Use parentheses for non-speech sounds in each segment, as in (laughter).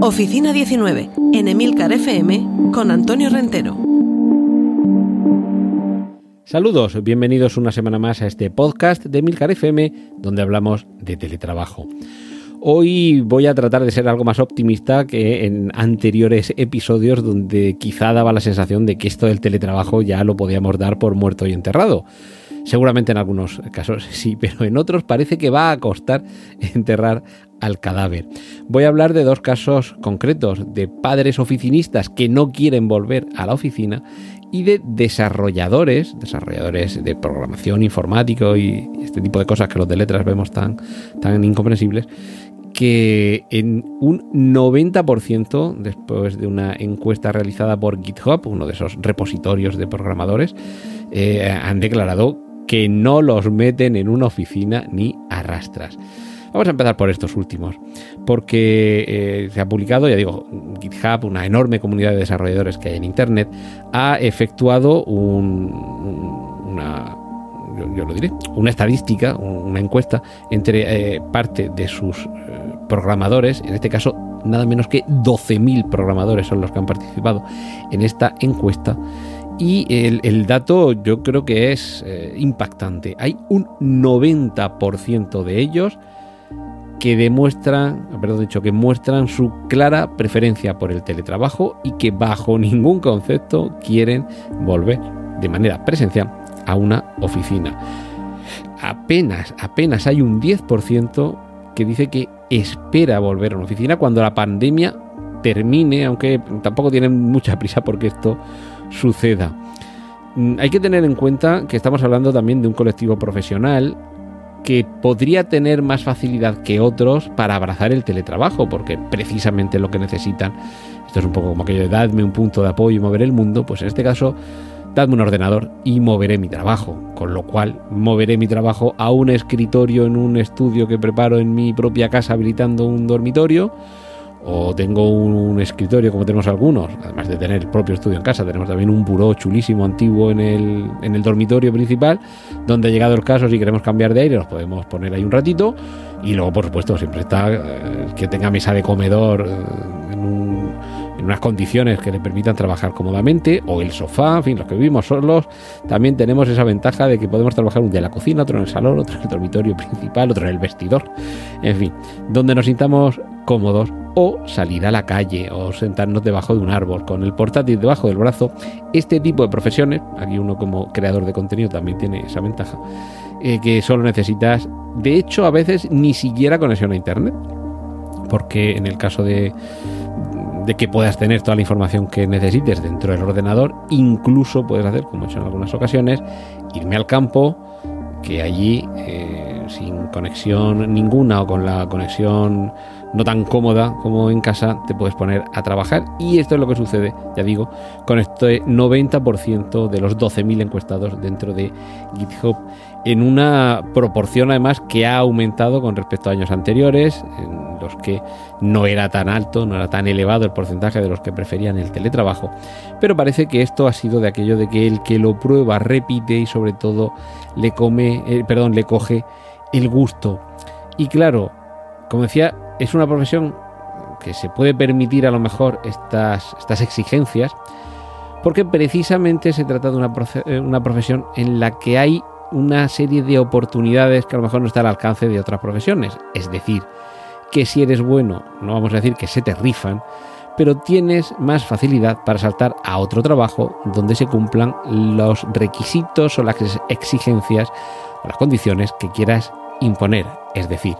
Oficina 19, en Emilcar FM, con Antonio Rentero. Saludos, bienvenidos una semana más a este podcast de Emilcar FM, donde hablamos de teletrabajo. Hoy voy a tratar de ser algo más optimista que en anteriores episodios donde quizá daba la sensación de que esto del teletrabajo ya lo podíamos dar por muerto y enterrado. Seguramente en algunos casos sí, pero en otros parece que va a costar (laughs) enterrar al cadáver. Voy a hablar de dos casos concretos, de padres oficinistas que no quieren volver a la oficina y de desarrolladores, desarrolladores de programación informático y este tipo de cosas que los de letras vemos tan, tan incomprensibles, que en un 90%, después de una encuesta realizada por GitHub, uno de esos repositorios de programadores, eh, han declarado que no los meten en una oficina ni arrastras. Vamos a empezar por estos últimos, porque eh, se ha publicado, ya digo, GitHub, una enorme comunidad de desarrolladores que hay en Internet, ha efectuado una, yo, lo diré, una estadística, una encuesta entre eh, parte de sus eh, programadores, en este caso nada menos que 12.000 programadores son los que han participado en esta encuesta. Y el, dato yo creo que es impactante. Hay un 90% de ellos que demuestran, perdón, dicho, que muestran su clara preferencia por el teletrabajo y que bajo ningún concepto quieren volver de manera presencial a una oficina. Apenas, apenas hay un 10% que dice que espera volver a una oficina cuando la pandemia termine, aunque tampoco tienen mucha prisa porque esto suceda. Mm, hay que tener en cuenta que estamos hablando también de un colectivo profesional que podría tener más facilidad que otros para abrazar el teletrabajo, porque precisamente lo que necesitan, esto es un poco como aquello de dadme un punto de apoyo y mover el mundo, pues en este caso, dadme un ordenador y moveré mi trabajo, con lo cual moveré mi trabajo a un escritorio en un estudio que preparo en mi propia casa habilitando un dormitorio o tengo un, escritorio como tenemos algunos, además de tener el propio estudio en casa, tenemos también un buró chulísimo antiguo en el, en el dormitorio principal, donde llegado el caso, si queremos cambiar de aire, nos podemos poner ahí un ratito. Y luego, por supuesto, siempre está eh, que tenga mesa de comedor eh, en, en unas condiciones que le permitan trabajar cómodamente, o el sofá, en fin, los que vivimos solos, también tenemos esa ventaja de que podemos trabajar un día en la cocina, otro en el salón, otro en el dormitorio principal, otro en el vestidor, en fin, donde nos sintamos cómodos o salir a la calle o sentarnos debajo de un árbol con el portátil debajo del brazo. Este tipo de profesiones, aquí uno como creador de contenido también tiene esa ventaja, eh, que solo necesitas, de hecho a veces ni siquiera conexión a Internet, porque en el caso de, de que puedas tener toda la información que necesites dentro del ordenador, incluso puedes hacer, como he hecho en algunas ocasiones, irme al campo, que allí eh, sin conexión ninguna o con la conexión no tan cómoda como en casa, te puedes poner a trabajar. Y esto es lo que sucede, ya digo, con este 90% de los 12.000 encuestados dentro de GitHub, en una proporción además que ha aumentado con respecto a años anteriores, en los que no era tan alto, no era tan elevado el porcentaje de los que preferían el teletrabajo. Pero parece que esto ha sido de aquello de que el que lo prueba repite y sobre todo le come, eh, perdón, le coge el gusto. Y claro, como decía, es una profesión que se puede permitir a lo mejor estas, exigencias, porque precisamente se trata de eh, una profesión en la que hay una serie de oportunidades que a lo mejor no está al alcance de otras profesiones. Es decir, que si eres bueno, no vamos a decir que se te rifan, pero tienes más facilidad para saltar a otro trabajo donde se cumplan los requisitos o las exigencias o las condiciones que quieras imponer. Es decir,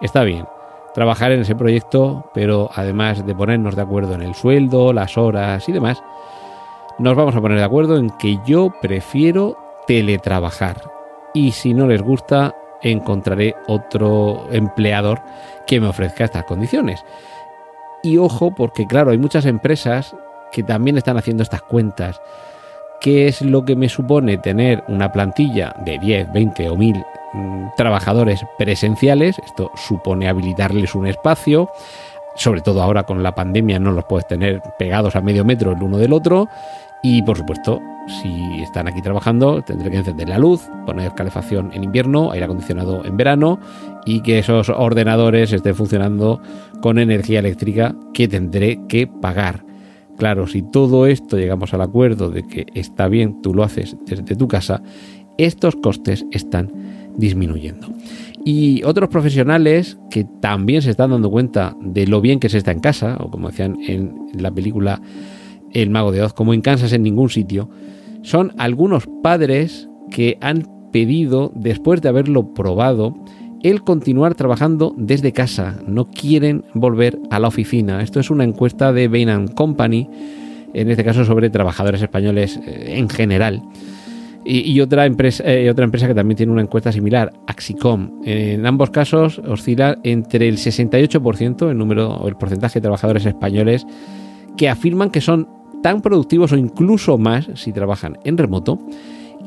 está bien trabajar en ese proyecto, pero además de ponernos de acuerdo en el sueldo, las horas y demás, nos vamos a poner de acuerdo en que yo prefiero teletrabajar. Y si no les gusta, encontraré otro empleador que me ofrezca estas condiciones. Y ojo, porque claro, hay muchas empresas que también están haciendo estas cuentas. ¿Qué es lo que me supone tener una plantilla de 10, 20 o 1000 mm, trabajadores presenciales? Esto supone habilitarles un espacio. Sobre todo ahora con la pandemia no los puedes tener pegados a medio metro el uno del otro. Y por supuesto, si están aquí trabajando, tendré que encender la luz, poner calefacción en invierno, aire acondicionado en verano y que esos ordenadores estén funcionando con energía eléctrica que tendré que pagar. Claro, si todo esto llegamos al acuerdo de que está bien, tú lo haces desde tu casa, estos costes están disminuyendo. Y otros profesionales que también se están dando cuenta de lo bien que se está en casa, o como decían en la película El Mago de Oz, como en Kansas en ningún sitio, son algunos padres que han pedido, después de haberlo probado, el continuar trabajando desde casa. No quieren volver a la oficina. Esto es una encuesta de Bain Company, en este caso sobre trabajadores españoles eh, en general. Y, otra, empresa, eh, otra empresa que también tiene una encuesta similar, Axicom. En ambos casos oscila entre el 68%, el número el porcentaje de trabajadores españoles que afirman que son tan productivos o incluso más si trabajan en remoto.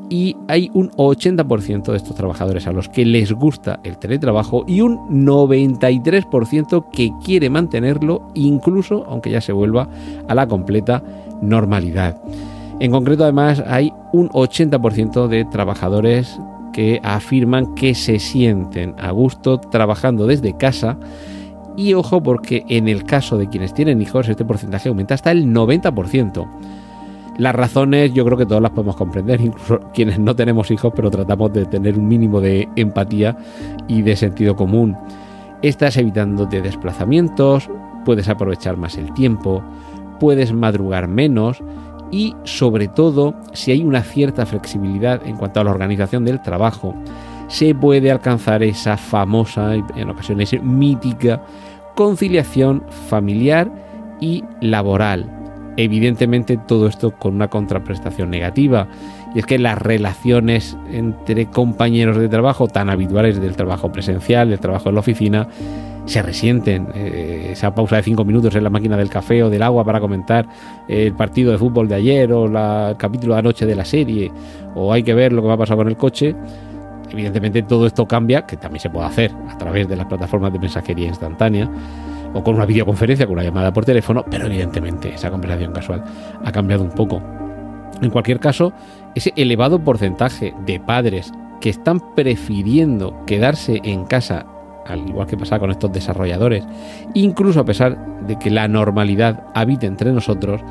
Y hay un 80% de estos trabajadores a los que les gusta el teletrabajo y un 93% que quiere mantenerlo incluso aunque ya se vuelva a la completa normalidad. En concreto además hay un 80% de trabajadores que afirman que se sienten a gusto trabajando desde casa y ojo porque en el caso de quienes tienen hijos este porcentaje aumenta hasta el 90%. Las razones yo creo que todas las podemos comprender, incluso quienes no tenemos hijos, pero tratamos de tener un mínimo de empatía y de sentido común. Estás evitando de desplazamientos, puedes aprovechar más el tiempo, puedes madrugar menos y sobre todo si hay una cierta flexibilidad en cuanto a la organización del trabajo, se puede alcanzar esa famosa en ocasiones mítica conciliación familiar y laboral. Evidentemente todo esto con una contraprestación negativa, y es que las relaciones entre compañeros de trabajo tan habituales del trabajo presencial, del trabajo en la oficina, se resienten. Eh, esa pausa de cinco minutos en la máquina del café o del agua para comentar el partido de fútbol de ayer o el capítulo de anoche de la serie, o hay que ver lo que va a pasar con el coche, Evidentemente todo esto cambia, que también se puede hacer a través de las plataformas de mensajería instantánea o con una videoconferencia, con una llamada por teléfono, pero evidentemente esa conversación casual ha cambiado un poco. En cualquier caso, ese elevado porcentaje de padres que están prefiriendo quedarse en casa, al igual que pasa con estos desarrolladores, incluso a pesar de que la normalidad habite entre nosotros,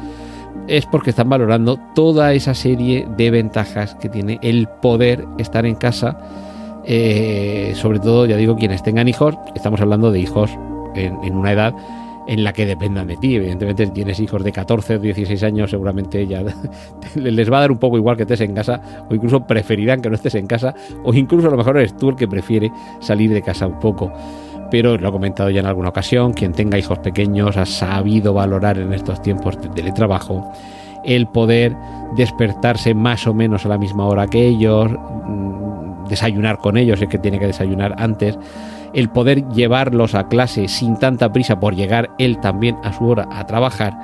es porque están valorando toda esa serie de ventajas que tiene el poder estar en casa. Eh, sobre todo, ya digo, quienes tengan hijos, estamos hablando de hijos en, una edad en la que dependan de ti. Evidentemente, si tienes hijos de 14 o 16 años, seguramente ya (laughs) les va a dar un poco igual que estés en casa, o incluso preferirán que no estés en casa, o incluso a lo mejor eres tú el que prefiere salir de casa un poco pero lo he comentado ya en alguna ocasión, quien tenga hijos pequeños ha sabido valorar en estos tiempos de teletrabajo el poder despertarse más o menos a la misma hora que ellos, mm, desayunar con ellos, es que tiene que desayunar antes, el poder llevarlos a clase sin tanta prisa por llegar él también a su hora a trabajar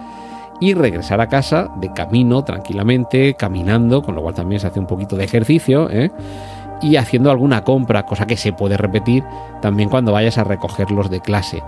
y regresar a casa de camino tranquilamente, caminando, con lo cual también se hace un poquito de ejercicio, ¿eh? y haciendo alguna compra, cosa que se puede repetir también cuando vayas a recogerlos de clase.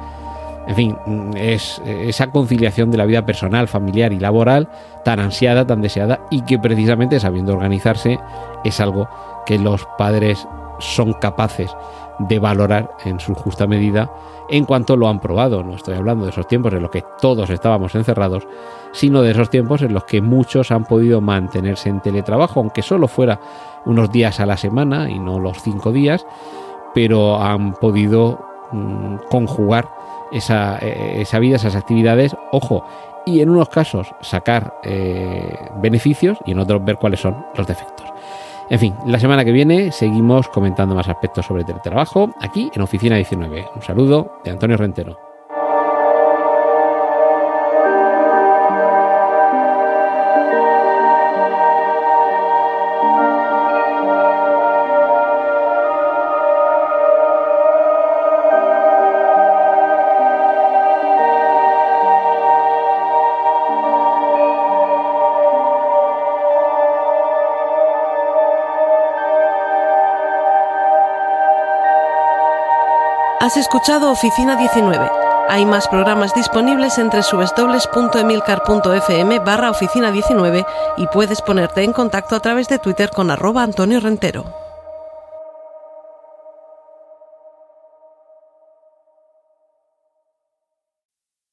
En fin, es esa conciliación de la vida personal, familiar y laboral tan ansiada, tan deseada y que precisamente sabiendo organizarse es algo que los padres son capaces de valorar en su justa medida en cuanto lo han probado. No estoy hablando de esos tiempos en los que todos estábamos encerrados, sino de esos tiempos en los que muchos han podido mantenerse en teletrabajo, aunque solo fuera unos días a la semana y no los cinco días, pero han podido mm, conjugar esa, eh, esa, vida, esas actividades, ojo, y en unos casos sacar eh, beneficios y en otros ver cuáles son los defectos. En fin, la semana que viene seguimos comentando más aspectos sobre teletrabajo aquí en Oficina 19. Un saludo de Antonio Rentero. Has escuchado Oficina 19. Hay más programas disponibles entre www.emilcar.fm barra oficina 19 y puedes ponerte en contacto a través de Twitter con arroba Antonio Rentero.